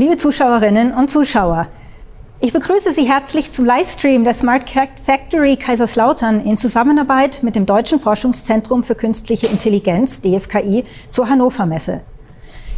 liebe Zuschauerinnen und Zuschauer. Ich begrüße Sie herzlich zum Livestream der Smart Factory Kaiserslautern in Zusammenarbeit mit dem Deutschen Forschungszentrum für Künstliche Intelligenz, DFKI, zur Hannover Messe.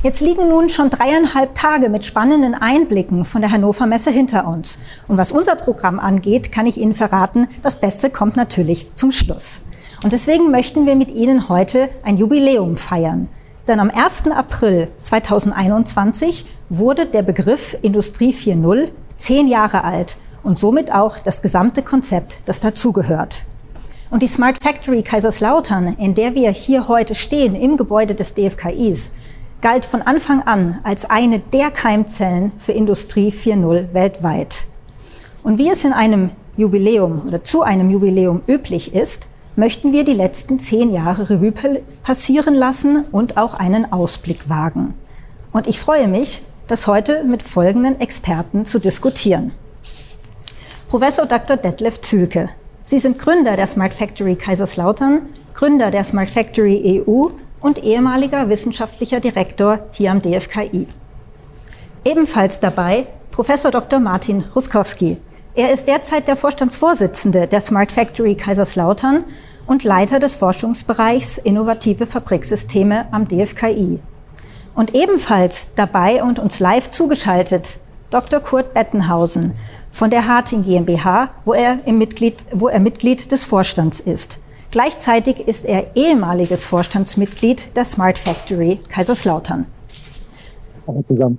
Jetzt liegen nun schon dreieinhalb Tage mit spannenden Einblicken von der Hannover Messe hinter uns. Und was unser Programm angeht, kann ich Ihnen verraten, das Beste kommt natürlich zum Schluss. Und deswegen möchten wir mit Ihnen heute ein Jubiläum feiern. Denn am 1. April 2021 wurde der Begriff Industrie 4.0 zehn Jahre alt und somit auch das gesamte Konzept, das dazugehört. Und die Smart Factory Kaiserslautern, in der wir hier heute stehen, im Gebäude des DFKIs, galt von Anfang an als eine der Keimzellen für Industrie 4.0 weltweit. Und wie es in einem Jubiläum oder zu einem Jubiläum üblich ist, möchten wir die letzten zehn Jahre Revue passieren lassen und auch einen Ausblick wagen. Und ich freue mich, das heute mit folgenden Experten zu diskutieren. Professor Dr. Detlef Zülke. Sie sind Gründer der Smart Factory Kaiserslautern, Gründer der Smart Factory EU und ehemaliger wissenschaftlicher Direktor hier am DFKI. Ebenfalls dabei Professor Dr. Martin Ruskowski. Er ist derzeit der Vorstandsvorsitzende der Smart Factory Kaiserslautern und Leiter des Forschungsbereichs Innovative Fabriksysteme am DFKI. Und ebenfalls dabei und uns live zugeschaltet Dr. Kurt Bettenhausen von der Harting GmbH, wo er, Mitglied, wo er Mitglied des Vorstands ist. Gleichzeitig ist er ehemaliges Vorstandsmitglied der Smart Factory Kaiserslautern. Hallo zusammen.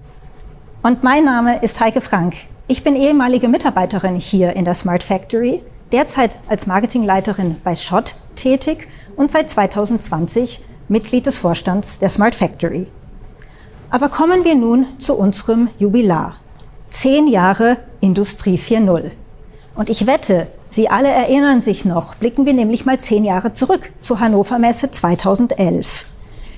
Und mein Name ist Heike Frank. Ich bin ehemalige Mitarbeiterin hier in der Smart Factory, derzeit als Marketingleiterin bei Schott tätig und seit 2020 Mitglied des Vorstands der Smart Factory. Aber kommen wir nun zu unserem Jubilar. Zehn Jahre Industrie 4.0. Und ich wette, Sie alle erinnern sich noch, blicken wir nämlich mal zehn Jahre zurück zur Hannover Messe 2011.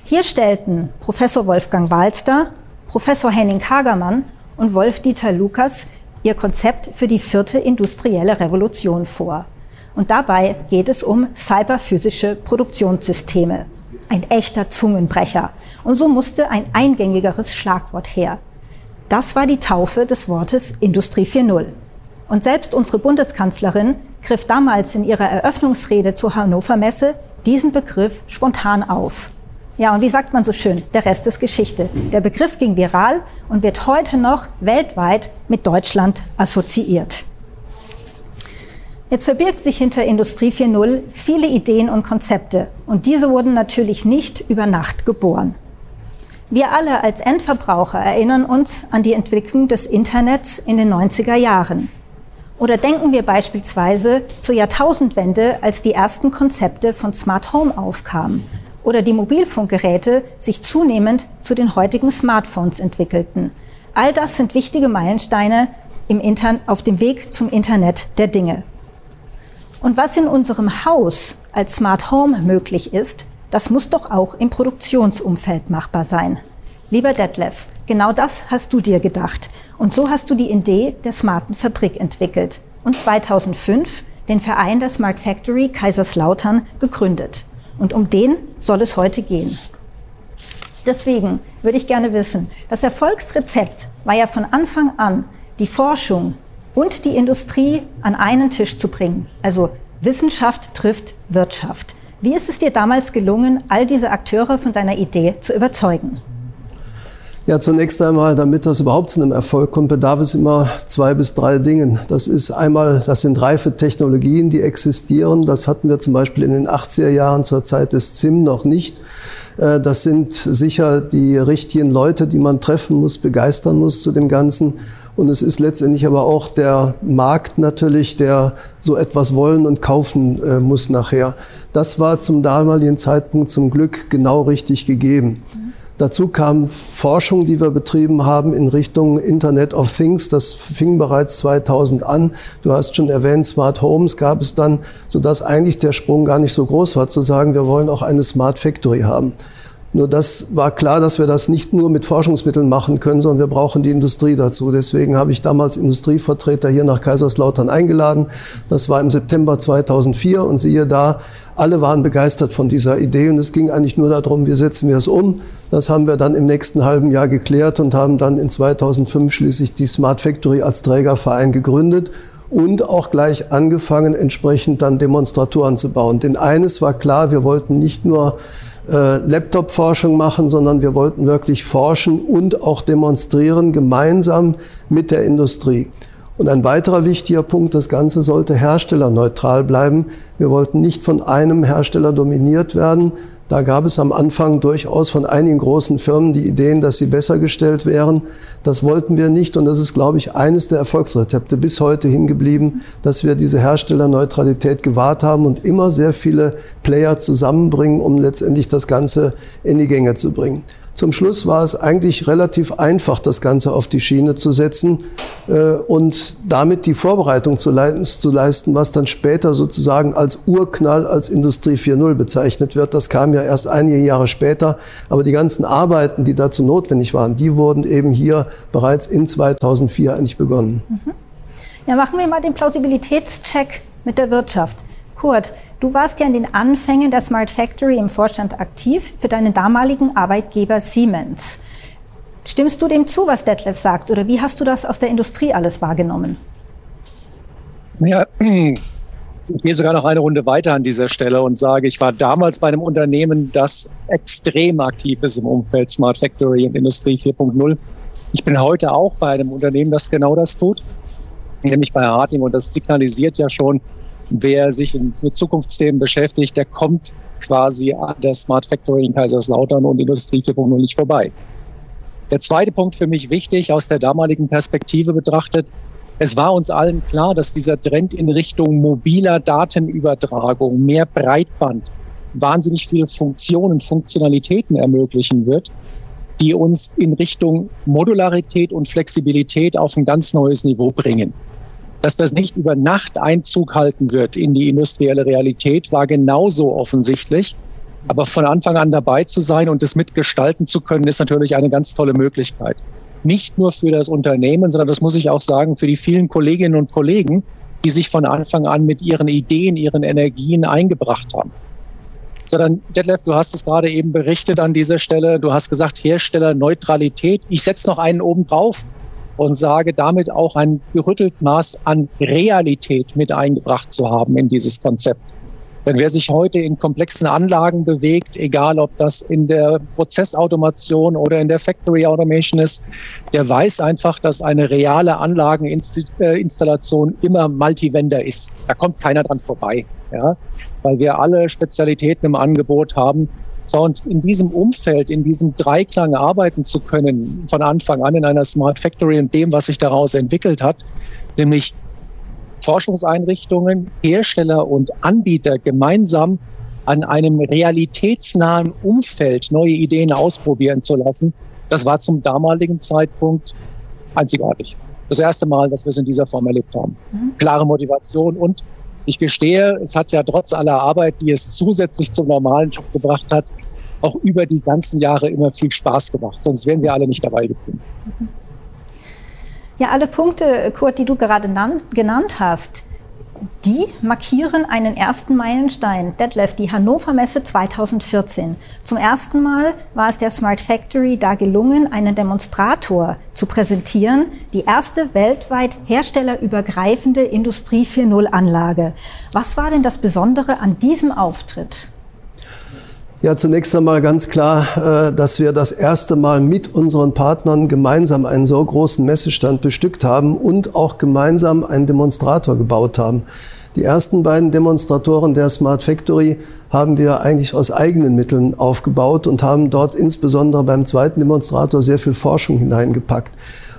Hier stellten Professor Wolfgang Walster, Professor Henning Kagermann und Wolf-Dieter Lukas ihr Konzept für die vierte industrielle Revolution vor. Und dabei geht es um cyberphysische Produktionssysteme. Ein echter Zungenbrecher. Und so musste ein eingängigeres Schlagwort her. Das war die Taufe des Wortes Industrie 4.0. Und selbst unsere Bundeskanzlerin griff damals in ihrer Eröffnungsrede zur Hannover Messe diesen Begriff spontan auf. Ja, und wie sagt man so schön, der Rest ist Geschichte. Der Begriff ging viral und wird heute noch weltweit mit Deutschland assoziiert. Jetzt verbirgt sich hinter Industrie 4.0 viele Ideen und Konzepte und diese wurden natürlich nicht über Nacht geboren. Wir alle als Endverbraucher erinnern uns an die Entwicklung des Internets in den 90er Jahren. Oder denken wir beispielsweise zur Jahrtausendwende, als die ersten Konzepte von Smart Home aufkamen oder die Mobilfunkgeräte sich zunehmend zu den heutigen Smartphones entwickelten. All das sind wichtige Meilensteine im auf dem Weg zum Internet der Dinge. Und was in unserem Haus als Smart Home möglich ist, das muss doch auch im Produktionsumfeld machbar sein. Lieber Detlef, genau das hast du dir gedacht. Und so hast du die Idee der smarten Fabrik entwickelt und 2005 den Verein der Smart Factory Kaiserslautern gegründet. Und um den soll es heute gehen. Deswegen würde ich gerne wissen, das Erfolgsrezept war ja von Anfang an, die Forschung und die Industrie an einen Tisch zu bringen. Also Wissenschaft trifft Wirtschaft. Wie ist es dir damals gelungen, all diese Akteure von deiner Idee zu überzeugen? Ja, zunächst einmal, damit das überhaupt zu einem Erfolg kommt, bedarf es immer zwei bis drei Dingen. Das ist einmal, das sind reife Technologien, die existieren. Das hatten wir zum Beispiel in den 80er Jahren zur Zeit des ZIM noch nicht. Äh, das sind sicher die richtigen Leute, die man treffen muss, begeistern muss zu dem Ganzen. Und es ist letztendlich aber auch der Markt natürlich, der so etwas wollen und kaufen äh, muss nachher. Das war zum damaligen Zeitpunkt zum Glück genau richtig gegeben. Dazu kam Forschung, die wir betrieben haben in Richtung Internet of Things. Das fing bereits 2000 an. Du hast schon erwähnt, Smart Homes gab es dann, sodass eigentlich der Sprung gar nicht so groß war, zu sagen, wir wollen auch eine Smart Factory haben. Nur das war klar, dass wir das nicht nur mit Forschungsmitteln machen können, sondern wir brauchen die Industrie dazu. Deswegen habe ich damals Industrievertreter hier nach Kaiserslautern eingeladen. Das war im September 2004 und siehe da, alle waren begeistert von dieser Idee und es ging eigentlich nur darum, wie setzen wir es um. Das haben wir dann im nächsten halben Jahr geklärt und haben dann in 2005 schließlich die Smart Factory als Trägerverein gegründet und auch gleich angefangen, entsprechend dann Demonstratoren zu bauen. Denn eines war klar, wir wollten nicht nur äh, Laptop-Forschung machen, sondern wir wollten wirklich forschen und auch demonstrieren, gemeinsam mit der Industrie. Und ein weiterer wichtiger Punkt, das Ganze sollte herstellerneutral bleiben. Wir wollten nicht von einem Hersteller dominiert werden, da gab es am Anfang durchaus von einigen großen Firmen die Ideen, dass sie besser gestellt wären. Das wollten wir nicht und das ist, glaube ich, eines der Erfolgsrezepte bis heute hingeblieben, dass wir diese Herstellerneutralität gewahrt haben und immer sehr viele Player zusammenbringen, um letztendlich das Ganze in die Gänge zu bringen. Zum Schluss war es eigentlich relativ einfach, das Ganze auf die Schiene zu setzen äh, und damit die Vorbereitung zu, leiten, zu leisten, was dann später sozusagen als Urknall, als Industrie 4.0 bezeichnet wird. Das kam ja erst einige Jahre später, aber die ganzen Arbeiten, die dazu notwendig waren, die wurden eben hier bereits in 2004 eigentlich begonnen. Mhm. Ja, machen wir mal den Plausibilitätscheck mit der Wirtschaft. Kurt, du warst ja in den Anfängen der Smart Factory im Vorstand aktiv für deinen damaligen Arbeitgeber Siemens. Stimmst du dem zu, was Detlef sagt, oder wie hast du das aus der Industrie alles wahrgenommen? Ja, ich gehe sogar noch eine Runde weiter an dieser Stelle und sage, ich war damals bei einem Unternehmen, das extrem aktiv ist im Umfeld Smart Factory und Industrie 4.0. Ich bin heute auch bei einem Unternehmen, das genau das tut, nämlich bei Harting und das signalisiert ja schon, wer sich mit Zukunftsthemen beschäftigt, der kommt quasi an der Smart Factory in Kaiserslautern und Industrie 4.0 nicht vorbei. Der zweite Punkt für mich wichtig aus der damaligen Perspektive betrachtet. Es war uns allen klar, dass dieser Trend in Richtung mobiler Datenübertragung, mehr Breitband, wahnsinnig viele Funktionen, Funktionalitäten ermöglichen wird, die uns in Richtung Modularität und Flexibilität auf ein ganz neues Niveau bringen. Dass das nicht über Nacht Einzug halten wird in die industrielle Realität, war genauso offensichtlich. Aber von Anfang an dabei zu sein und das mitgestalten zu können, ist natürlich eine ganz tolle Möglichkeit. Nicht nur für das Unternehmen, sondern das muss ich auch sagen, für die vielen Kolleginnen und Kollegen, die sich von Anfang an mit ihren Ideen, ihren Energien eingebracht haben. Sondern, Detlef, du hast es gerade eben berichtet an dieser Stelle. Du hast gesagt, Herstellerneutralität. Ich setze noch einen oben drauf und sage damit auch ein gerüttelt Maß an Realität mit eingebracht zu haben in dieses Konzept. Denn wer sich heute in komplexen Anlagen bewegt, egal ob das in der Prozessautomation oder in der Factory Automation ist, der weiß einfach, dass eine reale Anlageninstallation immer Multivendor ist. Da kommt keiner dran vorbei, ja, weil wir alle Spezialitäten im Angebot haben, so, und in diesem Umfeld, in diesem Dreiklang arbeiten zu können, von Anfang an in einer Smart Factory und dem, was sich daraus entwickelt hat, nämlich Forschungseinrichtungen, Hersteller und Anbieter gemeinsam an einem realitätsnahen Umfeld neue Ideen ausprobieren zu lassen, das war zum damaligen Zeitpunkt einzigartig. Das erste Mal, dass wir es in dieser Form erlebt haben. Mhm. Klare Motivation und ich gestehe, es hat ja trotz aller Arbeit, die es zusätzlich zum normalen Job gebracht hat, auch über die ganzen Jahre immer viel Spaß gemacht. Sonst wären wir alle nicht dabei geblieben. Ja, alle Punkte, Kurt, die du gerade genannt hast, die markieren einen ersten Meilenstein. Detlef, die Hannover Messe 2014. Zum ersten Mal war es der Smart Factory da gelungen, einen Demonstrator zu präsentieren. Die erste weltweit herstellerübergreifende Industrie 4.0 Anlage. Was war denn das Besondere an diesem Auftritt? Ja, zunächst einmal ganz klar, äh, dass wir das erste Mal mit unseren Partnern gemeinsam einen so großen Messestand bestückt haben und auch gemeinsam einen Demonstrator gebaut haben. Die ersten beiden Demonstratoren der Smart Factory haben wir eigentlich aus eigenen Mitteln aufgebaut und haben dort insbesondere beim zweiten Demonstrator sehr viel Forschung hineingepackt.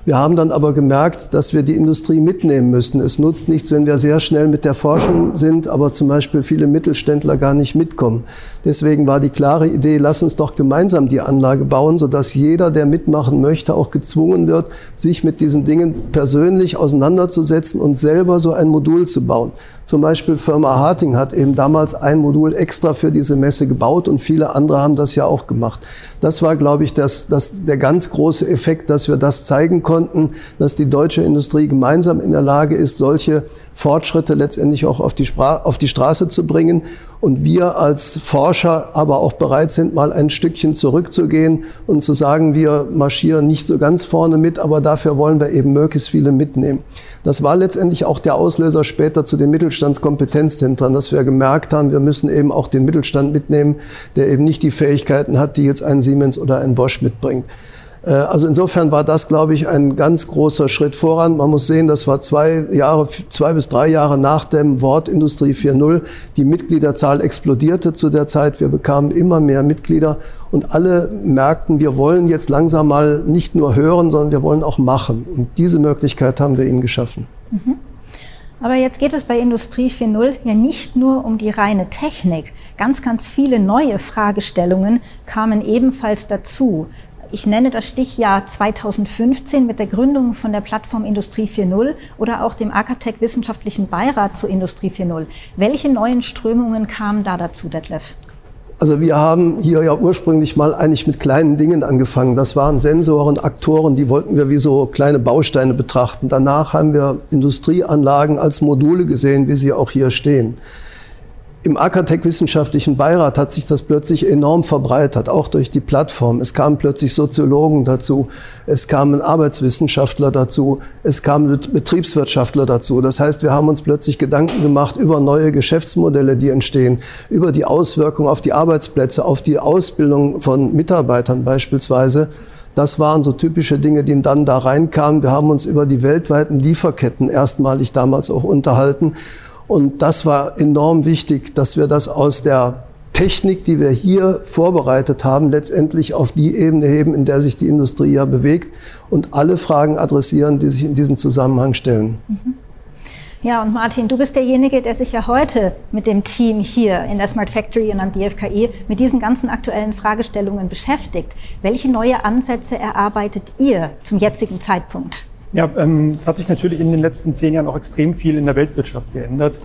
Wir haben dann aber gemerkt, dass wir die Industrie mitnehmen müssen. Es nutzt nichts, wenn wir sehr schnell mit der Forschung sind, aber zum Beispiel viele Mittelständler gar nicht mitkommen. Deswegen war die klare Idee, lass uns doch gemeinsam die Anlage bauen, sodass jeder, der mitmachen möchte, auch gezwungen wird, sich mit diesen Dingen persönlich auseinanderzusetzen und selber so ein Modul zu bauen. Zum Beispiel Firma Harting hat eben damals ein Modul extra für diese Messe gebaut und viele andere haben das ja auch gemacht. Das war, glaube ich, das, das, der ganz große Effekt, dass wir das zeigen konnten dass die deutsche Industrie gemeinsam in der Lage ist, solche Fortschritte letztendlich auch auf die, Spra auf die Straße zu bringen und wir als Forscher aber auch bereit sind, mal ein Stückchen zurückzugehen und zu sagen, wir marschieren nicht so ganz vorne mit, aber dafür wollen wir eben möglichst viele mitnehmen. Das war letztendlich auch der Auslöser später zu den Mittelstandskompetenzzentren, dass wir gemerkt haben, wir müssen eben auch den Mittelstand mitnehmen, der eben nicht die Fähigkeiten hat, die jetzt ein Siemens oder ein Bosch mitbringt. Äh, also insofern war das, glaube ich, ein ganz großer Schritt voran. Man muss sehen, das war zwei Jahre, zwei bis drei Jahre nach dem Wort Industrie 4.0. Die Mitgliederzahl explodierte zu der Zeit. Wir bekamen immer mehr Mitglieder und alle merkten, wir wollen jetzt langsam mal nicht nur hören, sondern wir wollen auch machen. Und diese Möglichkeit haben wir ihnen geschaffen. Mhm. Aber jetzt geht es bei Industrie 4.0 ja nicht nur um die reine Technik. Ganz, ganz viele neue Fragestellungen kamen ebenfalls dazu. Ich nenne das Stichjahr 2015 mit der Gründung von der Plattform Industrie 4.0 oder auch dem Akatec Wissenschaftlichen Beirat zu Industrie 4.0. Welche neuen Strömungen kamen da dazu, Detlef? Also wir haben hier ja ursprünglich mal eigentlich mit kleinen Dingen angefangen. Das waren Sensoren, Aktoren, die wollten wir wie so kleine Bausteine betrachten. Danach haben wir Industrieanlagen als Module gesehen, wie sie auch hier stehen. Im Akatec Wissenschaftlichen Beirat hat sich das plötzlich enorm verbreitert, auch durch die Plattform. Es kamen plötzlich Soziologen dazu, es kamen Arbeitswissenschaftler dazu, es kamen Betriebswirtschaftler dazu. Das heißt, wir haben uns plötzlich Gedanken gemacht über neue Geschäftsmodelle, die entstehen, über die Auswirkungen auf die Arbeitsplätze, auf die Ausbildung von Mitarbeitern beispielsweise. Das waren so typische Dinge, die dann da reinkamen. Wir haben uns über die weltweiten Lieferketten erstmalig damals auch unterhalten und das war enorm wichtig, dass wir das aus der Technik, die wir hier vorbereitet haben, letztendlich auf die Ebene heben, in der sich die Industrie ja bewegt und alle Fragen adressieren, die sich in diesem Zusammenhang stellen. Mhm. Ja, und Martin, du bist derjenige, der sich ja heute mit dem Team hier in der Smart Factory und am DFKI mit diesen ganzen aktuellen Fragestellungen beschäftigt. Welche neue Ansätze erarbeitet ihr zum jetzigen Zeitpunkt? Ja, ähm, es hat sich natürlich in den letzten zehn Jahren auch extrem viel in der Weltwirtschaft geändert.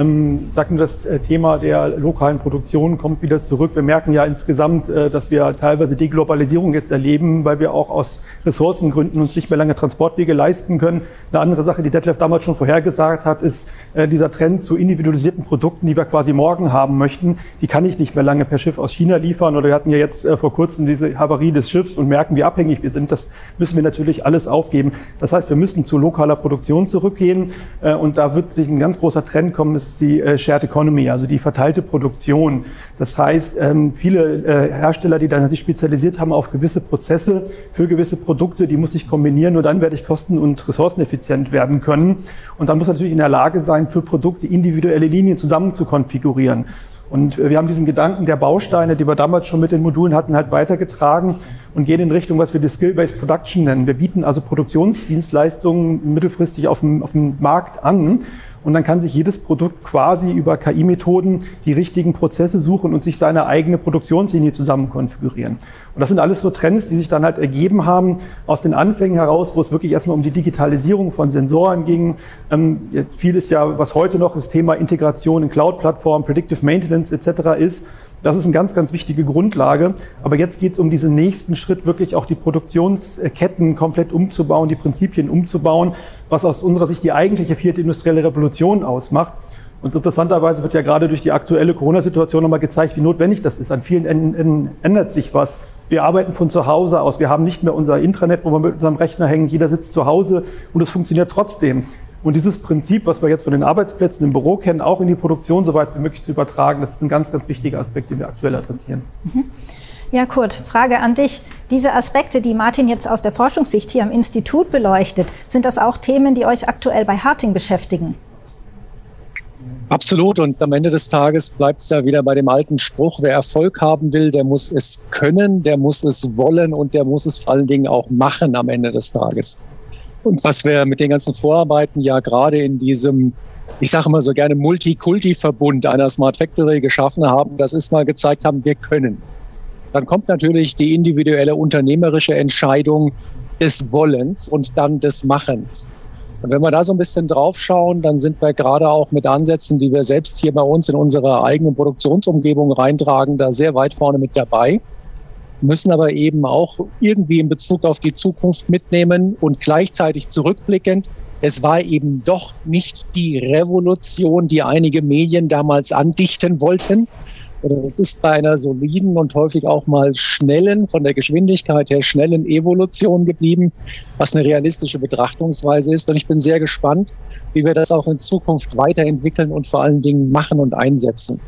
Ähm, sagen wir, das äh, Thema der lokalen Produktion kommt wieder zurück. Wir merken ja insgesamt, äh, dass wir teilweise Deglobalisierung jetzt erleben, weil wir auch aus Ressourcengründen uns nicht mehr lange Transportwege leisten können. Eine andere Sache, die Detlef damals schon vorhergesagt hat, ist äh, dieser Trend zu individualisierten Produkten, die wir quasi morgen haben möchten. Die kann ich nicht mehr lange per Schiff aus China liefern. Oder wir hatten ja jetzt vor kurzem diese Havarie des Schiffs und merken, wie abhängig wir sind. Das müssen wir natürlich alles aufgeben. Das heißt, wir müssen zu lokaler Produktion zurückgehen. Und da wird sich ein ganz großer Trend kommen ist die äh, Shared Economy, also die verteilte Produktion. Das heißt, ähm, viele äh, Hersteller, die dann sich spezialisiert haben auf gewisse Prozesse für gewisse Produkte, die muss ich kombinieren, nur dann werde ich kosten- und ressourceneffizient werden können. Und dann muss natürlich in der Lage sein, für Produkte individuelle Linien zusammen zu konfigurieren. Und wir haben diesen Gedanken der Bausteine, die wir damals schon mit den Modulen hatten, halt weitergetragen und gehen in Richtung, was wir die Skill-Based Production nennen. Wir bieten also Produktionsdienstleistungen mittelfristig auf dem, auf dem Markt an und dann kann sich jedes Produkt quasi über KI-Methoden die richtigen Prozesse suchen und sich seine eigene Produktionslinie zusammen konfigurieren. Und das sind alles so Trends, die sich dann halt ergeben haben aus den Anfängen heraus, wo es wirklich erstmal um die Digitalisierung von Sensoren ging. Ähm, viel ist ja, was heute noch das Thema Integration in Cloud-Plattformen, Predictive Maintenance etc. ist. Das ist eine ganz, ganz wichtige Grundlage. Aber jetzt geht es um diesen nächsten Schritt, wirklich auch die Produktionsketten komplett umzubauen, die Prinzipien umzubauen, was aus unserer Sicht die eigentliche vierte industrielle Revolution ausmacht. Und interessanterweise wird ja gerade durch die aktuelle Corona-Situation nochmal gezeigt, wie notwendig das ist. An vielen Enden ändert sich was. Wir arbeiten von zu Hause aus. Wir haben nicht mehr unser Intranet, wo wir mit unserem Rechner hängen. Jeder sitzt zu Hause und es funktioniert trotzdem. Und dieses Prinzip, was wir jetzt von den Arbeitsplätzen im Büro kennen, auch in die Produktion so weit wie möglich zu übertragen, das ist ein ganz, ganz wichtiger Aspekt, den wir aktuell adressieren. Mhm. Ja, Kurt, Frage an dich. Diese Aspekte, die Martin jetzt aus der Forschungssicht hier am Institut beleuchtet, sind das auch Themen, die euch aktuell bei Harting beschäftigen? Absolut. Und am Ende des Tages bleibt es ja wieder bei dem alten Spruch, wer Erfolg haben will, der muss es können, der muss es wollen und der muss es vor allen Dingen auch machen am Ende des Tages. Und was wir mit den ganzen Vorarbeiten ja gerade in diesem, ich sage immer so gerne, Multikulti-Verbund einer Smart Factory geschaffen haben, das ist mal gezeigt haben, wir können. Dann kommt natürlich die individuelle unternehmerische Entscheidung des Wollens und dann des Machens. Und wenn wir da so ein bisschen draufschauen, dann sind wir gerade auch mit Ansätzen, die wir selbst hier bei uns in unserer eigenen Produktionsumgebung reintragen, da sehr weit vorne mit dabei. Müssen aber eben auch irgendwie in Bezug auf die Zukunft mitnehmen und gleichzeitig zurückblickend. Es war eben doch nicht die Revolution, die einige Medien damals andichten wollten. Es ist bei einer soliden und häufig auch mal schnellen, von der Geschwindigkeit her schnellen Evolution geblieben, was eine realistische Betrachtungsweise ist. Und ich bin sehr gespannt, wie wir das auch in Zukunft weiterentwickeln und vor allen Dingen machen und einsetzen.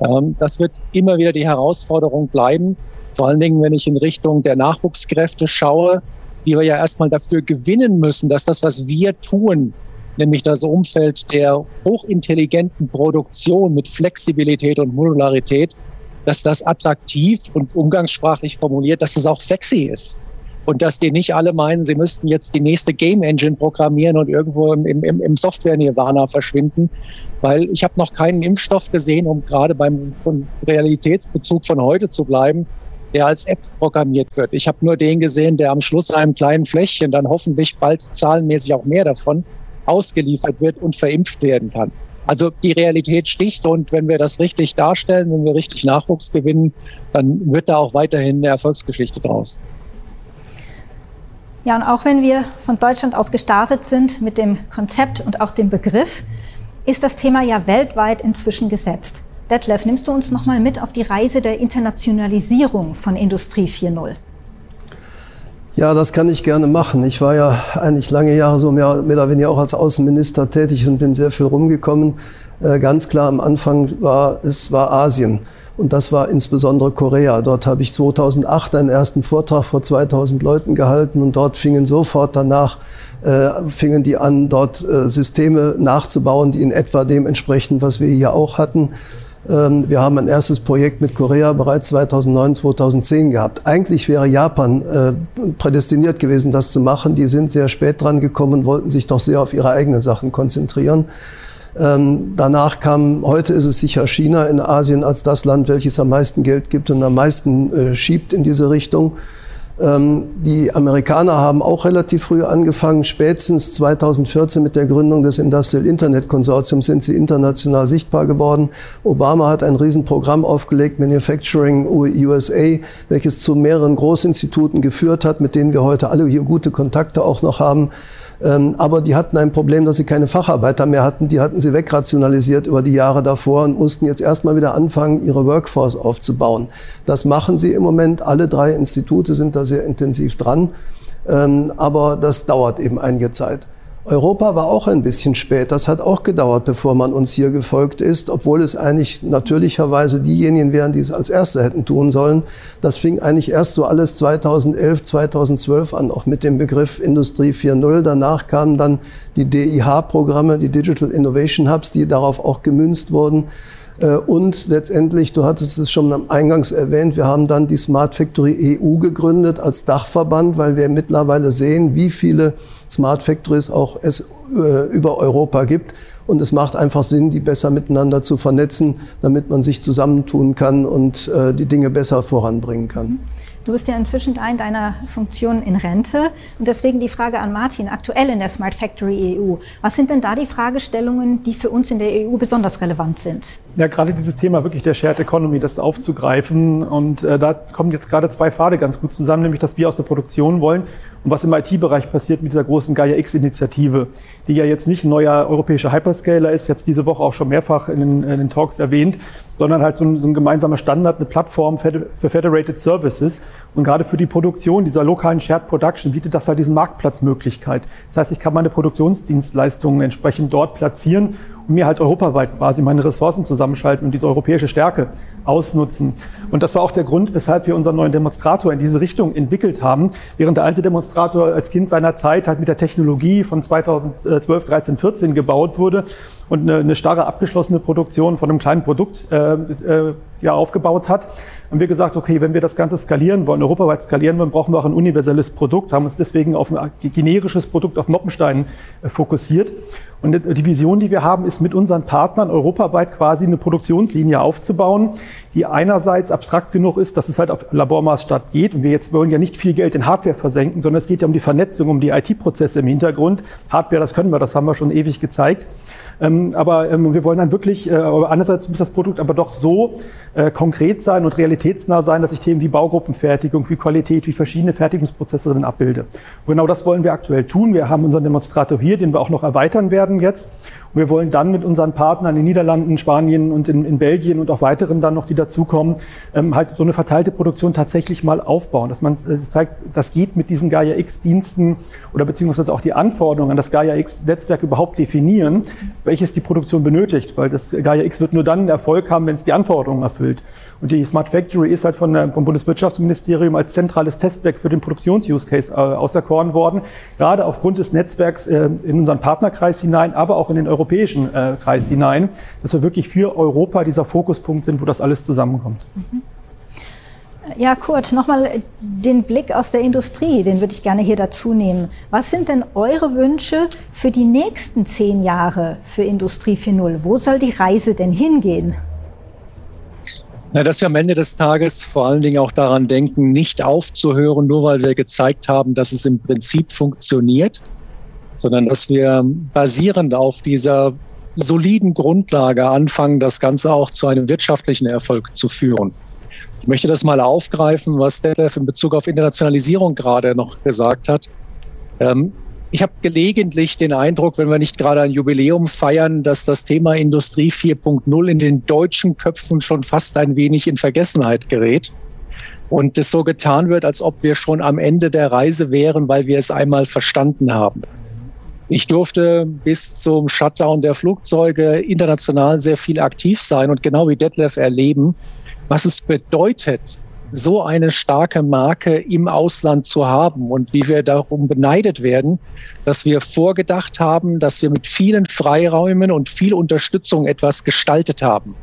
Ähm, das wird immer wieder die Herausforderung bleiben, vor allen Dingen, wenn ich in Richtung der Nachwuchskräfte schaue, die wir ja erstmal dafür gewinnen müssen, dass das, was wir tun, nämlich das Umfeld der hochintelligenten Produktion mit Flexibilität und Modularität, dass das attraktiv und umgangssprachlich formuliert, dass es auch sexy ist. Und dass die nicht alle meinen, sie müssten jetzt die nächste Game Engine programmieren und irgendwo im, im, im Software-Nirvana verschwinden. Weil ich habe noch keinen Impfstoff gesehen, um gerade beim Realitätsbezug von heute zu bleiben, der als App programmiert wird. Ich habe nur den gesehen, der am Schluss einem kleinen Fläschchen dann hoffentlich bald zahlenmäßig auch mehr davon ausgeliefert wird und verimpft werden kann. Also die Realität sticht und wenn wir das richtig darstellen, wenn wir richtig Nachwuchs gewinnen, dann wird da auch weiterhin eine Erfolgsgeschichte draus. Ja, und auch wenn wir von Deutschland aus gestartet sind mit dem Konzept und auch dem Begriff, ist das Thema ja weltweit inzwischen gesetzt. Detlef, nimmst du uns nochmal mit auf die Reise der Internationalisierung von Industrie 4.0? Ja, das kann ich gerne machen. Ich war ja eigentlich lange Jahre so mehr, mehr oder weniger auch als Außenminister tätig und bin sehr viel rumgekommen. Äh, ganz klar am Anfang war es war Asien und das war insbesondere Korea. Dort habe ich 2008 einen ersten Vortrag vor 2000 Leuten gehalten und dort fingen sofort danach äh, fingen die an, dort äh, Systeme nachzubauen, die in etwa dem entsprechen, was wir hier auch hatten. Ähm, wir haben ein erstes Projekt mit Korea bereits 2009, 2010 gehabt. Eigentlich wäre Japan äh, prädestiniert gewesen, das zu machen. Die sind sehr spät dran gekommen, wollten sich doch sehr auf ihre eigenen Sachen konzentrieren. Ähm, danach kam, heute ist es sicher China in Asien als das Land, welches am meisten Geld gibt und am meisten äh, schiebt in diese Richtung. Ähm, die Amerikaner haben auch relativ früh angefangen. Spätestens 2014 mit der Gründung des Industrial Internet Konsortiums sind sie international sichtbar geworden. Obama hat ein Riesenprogramm aufgelegt, Manufacturing USA, welches zu mehreren Großinstituten geführt hat, mit denen wir heute alle hier gute Kontakte auch noch haben. Ähm, aber die hatten ein Problem, dass sie keine Facharbeiter mehr hatten. Die hatten sie wegrationalisiert über die Jahre davor und mussten jetzt erstmal wieder anfangen, ihre Workforce aufzubauen. Das machen sie im Moment. Alle drei Institute sind da sehr intensiv dran. Ähm, aber das dauert eben einige Zeit. Europa war auch ein bisschen spät. Das hat auch gedauert, bevor man uns hier gefolgt ist, obwohl es eigentlich natürlicherweise diejenigen wären, die es als Erste hätten tun sollen. Das fing eigentlich erst so alles 2011, 2012 an, auch mit dem Begriff Industrie 4.0. Danach kamen dann die DIH-Programme, die Digital Innovation Hubs, die darauf auch gemünzt wurden. Äh, und letztendlich, du hattest es schon Eingangs erwähnt, wir haben dann die Smart Factory EU gegründet als Dachverband, weil wir mittlerweile sehen, wie viele Smart Factories auch es äh, über Europa gibt. Und es macht einfach Sinn, die besser miteinander zu vernetzen, damit man sich zusammentun kann und äh, die Dinge besser voranbringen kann. Du bist ja inzwischen in deiner Funktion in Rente. Und deswegen die Frage an Martin, aktuell in der Smart Factory EU. Was sind denn da die Fragestellungen, die für uns in der EU besonders relevant sind? Ja, gerade dieses Thema wirklich der Shared Economy, das aufzugreifen. Und äh, da kommen jetzt gerade zwei Pfade ganz gut zusammen, nämlich dass wir aus der Produktion wollen und was im IT-Bereich passiert mit dieser großen Gaia X-Initiative, die ja jetzt nicht ein neuer europäischer Hyperscaler ist, jetzt diese Woche auch schon mehrfach in den, in den Talks erwähnt, sondern halt so ein, so ein, gemeinsamer Standard, eine Plattform für Federated Services. Und gerade für die Produktion dieser lokalen Shared Production bietet das halt diesen Marktplatzmöglichkeit. Das heißt, ich kann meine Produktionsdienstleistungen entsprechend dort platzieren mir halt europaweit quasi meine Ressourcen zusammenschalten und diese europäische Stärke ausnutzen. Und das war auch der Grund, weshalb wir unseren neuen Demonstrator in diese Richtung entwickelt haben. Während der alte Demonstrator als Kind seiner Zeit halt mit der Technologie von 2012, 13, 14 gebaut wurde und eine, eine starre abgeschlossene Produktion von einem kleinen Produkt äh, äh, ja, aufgebaut hat, haben wir gesagt, okay, wenn wir das Ganze skalieren wollen, europaweit skalieren wollen, brauchen wir auch ein universelles Produkt, haben uns deswegen auf ein generisches Produkt auf Noppenstein äh, fokussiert. Und die Vision, die wir haben, ist mit unseren Partnern europaweit quasi eine Produktionslinie aufzubauen, die einerseits abstrakt genug ist, dass es halt auf Labormaßstab geht. Und wir jetzt wollen ja nicht viel Geld in Hardware versenken, sondern es geht ja um die Vernetzung, um die IT-Prozesse im Hintergrund. Hardware, das können wir, das haben wir schon ewig gezeigt. Ähm, aber ähm, wir wollen dann wirklich, äh, andererseits muss das Produkt aber doch so äh, konkret sein und realitätsnah sein, dass ich Themen wie Baugruppenfertigung, wie Qualität, wie verschiedene Fertigungsprozesse dann abbilde. Und genau das wollen wir aktuell tun. Wir haben unseren Demonstrator hier, den wir auch noch erweitern werden jetzt. Und wir wollen dann mit unseren Partnern in den Niederlanden, Spanien und in, in Belgien und auch weiteren dann noch, die dazukommen, ähm, halt so eine verteilte Produktion tatsächlich mal aufbauen. Dass man äh, zeigt, das geht mit diesen Gaia X-Diensten oder beziehungsweise auch die Anforderungen an das Gaia X-Netzwerk überhaupt definieren, welches die Produktion benötigt. Weil das Gaia X wird nur dann Erfolg haben, wenn es die Anforderungen erfüllt. Und die Smart Factory ist halt von, vom Bundeswirtschaftsministerium als zentrales Testwerk für den Produktions-Use-Case äh, auserkoren worden, gerade aufgrund des Netzwerks äh, in unseren Partnerkreis hinein, aber auch in den europäischen äh, Kreis hinein, dass wir wirklich für Europa dieser Fokuspunkt sind, wo das alles zusammenkommt. Mhm. Ja, Kurt, nochmal den Blick aus der Industrie, den würde ich gerne hier dazu nehmen. Was sind denn eure Wünsche für die nächsten zehn Jahre für Industrie 4.0? Wo soll die Reise denn hingehen? Na, dass wir am Ende des Tages vor allen Dingen auch daran denken, nicht aufzuhören, nur weil wir gezeigt haben, dass es im Prinzip funktioniert, sondern dass wir basierend auf dieser soliden Grundlage anfangen, das Ganze auch zu einem wirtschaftlichen Erfolg zu führen. Ich möchte das mal aufgreifen, was Detlef in Bezug auf Internationalisierung gerade noch gesagt hat. Ähm, ich habe gelegentlich den Eindruck, wenn wir nicht gerade ein Jubiläum feiern, dass das Thema Industrie 4.0 in den deutschen Köpfen schon fast ein wenig in Vergessenheit gerät und es so getan wird, als ob wir schon am Ende der Reise wären, weil wir es einmal verstanden haben. Ich durfte bis zum Shutdown der Flugzeuge international sehr viel aktiv sein und genau wie Detlef erleben, was es bedeutet, so eine starke Marke im Ausland zu haben und wie wir darum beneidet werden, dass wir vorgedacht haben, dass wir mit vielen Freiräumen und viel Unterstützung etwas gestaltet haben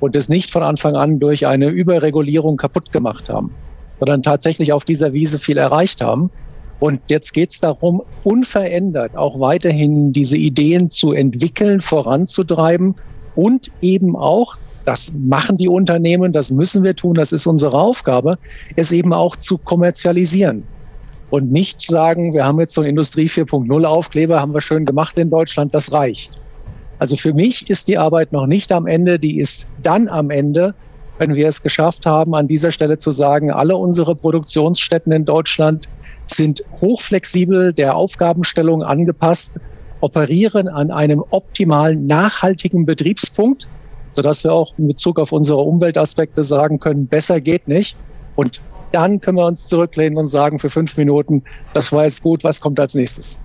und es nicht von Anfang an durch eine Überregulierung kaputt gemacht haben, sondern tatsächlich auf dieser Wiese viel erreicht haben. Und jetzt geht es darum, unverändert auch weiterhin diese Ideen zu entwickeln, voranzutreiben und eben auch das machen die Unternehmen, das müssen wir tun, das ist unsere Aufgabe, es eben auch zu kommerzialisieren. Und nicht sagen, wir haben jetzt so einen Industrie 4.0 Aufkleber, haben wir schön gemacht in Deutschland, das reicht. Also für mich ist die Arbeit noch nicht am Ende, die ist dann am Ende, wenn wir es geschafft haben, an dieser Stelle zu sagen, alle unsere Produktionsstätten in Deutschland sind hochflexibel der Aufgabenstellung angepasst, operieren an einem optimalen, nachhaltigen Betriebspunkt sodass wir auch in Bezug auf unsere Umweltaspekte sagen können, besser geht nicht. Und dann können wir uns zurücklehnen und sagen für fünf Minuten, das war jetzt gut, was kommt als nächstes?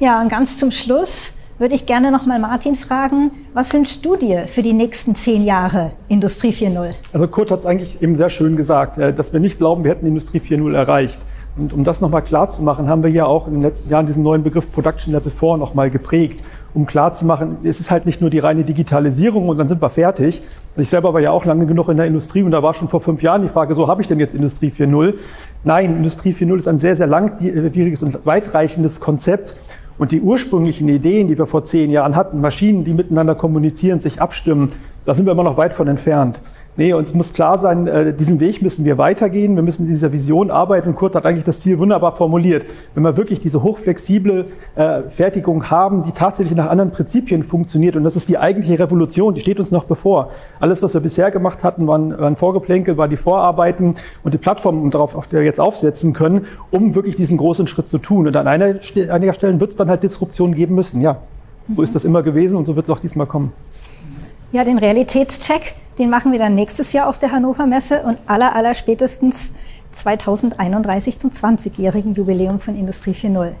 Ja, und ganz zum Schluss würde ich gerne noch mal Martin fragen, was wünschst du dir für die nächsten zehn Jahre Industrie 4.0? Also Kurt hat es eigentlich eben sehr schön gesagt, äh, dass wir nicht glauben, wir hätten Industrie 4.0 erreicht. Und um das nochmal klar zu machen, haben wir ja auch in den letzten Jahren diesen neuen Begriff Production Level 4 nochmal geprägt um klarzumachen, es ist halt nicht nur die reine Digitalisierung und dann sind wir fertig. Ich selber war ja auch lange genug in der Industrie und da war schon vor fünf Jahren die Frage, so habe ich denn jetzt Industrie 4.0? Nein, Industrie 4.0 ist ein sehr, sehr langwieriges und weitreichendes Konzept. Und die ursprünglichen Ideen, die wir vor zehn Jahren hatten, Maschinen, die miteinander kommunizieren, sich abstimmen, da sind wir immer noch weit von entfernt. Nee, uns muss klar sein, äh, diesen Weg müssen wir weitergehen. Wir müssen in dieser Vision arbeiten. Und Kurt hat eigentlich das Ziel wunderbar formuliert. Wenn wir wirklich diese hochflexible äh, Fertigung haben, die tatsächlich nach anderen Prinzipien funktioniert, und das ist die eigentliche Revolution, die steht uns noch bevor. Alles, was wir bisher gemacht hatten, waren, waren Vorgeplänkel, waren die Vorarbeiten und die Plattformen, darauf, auf der wir jetzt aufsetzen können, um wirklich diesen großen Schritt zu tun. Und an einer, einiger Stellen wird es dann halt Disruption geben müssen. Ja, so ist das immer gewesen und so wird es auch diesmal kommen. Ja, den Realitätscheck den machen wir dann nächstes Jahr auf der Hannover Messe und aller, aller spätestens 2031 zum 20-jährigen Jubiläum von Industrie 4.0.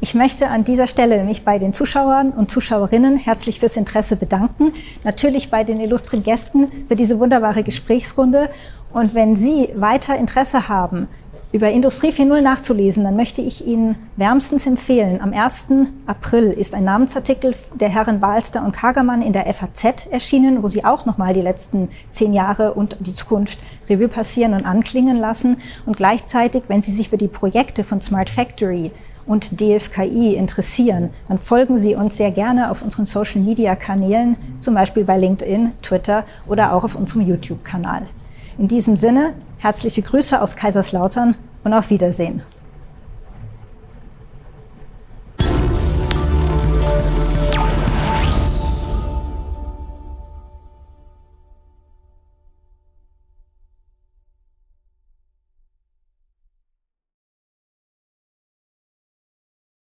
Ich möchte an dieser Stelle mich bei den Zuschauern und Zuschauerinnen herzlich fürs Interesse bedanken. Natürlich bei den illustren Gästen für diese wunderbare Gesprächsrunde. Und wenn Sie weiter Interesse haben, über Industrie 4.0 nachzulesen, dann möchte ich Ihnen wärmstens empfehlen. Am 1. April ist ein Namensartikel der Herren Balster und Kagermann in der FAZ erschienen, wo Sie auch nochmal die letzten zehn Jahre und die Zukunft Revue passieren und anklingen lassen. Und gleichzeitig, wenn Sie sich für die Projekte von Smart Factory und DFKI interessieren, dann folgen Sie uns sehr gerne auf unseren Social-Media-Kanälen, zum Beispiel bei LinkedIn, Twitter oder auch auf unserem YouTube-Kanal. In diesem Sinne, herzliche Grüße aus Kaiserslautern und auf Wiedersehen.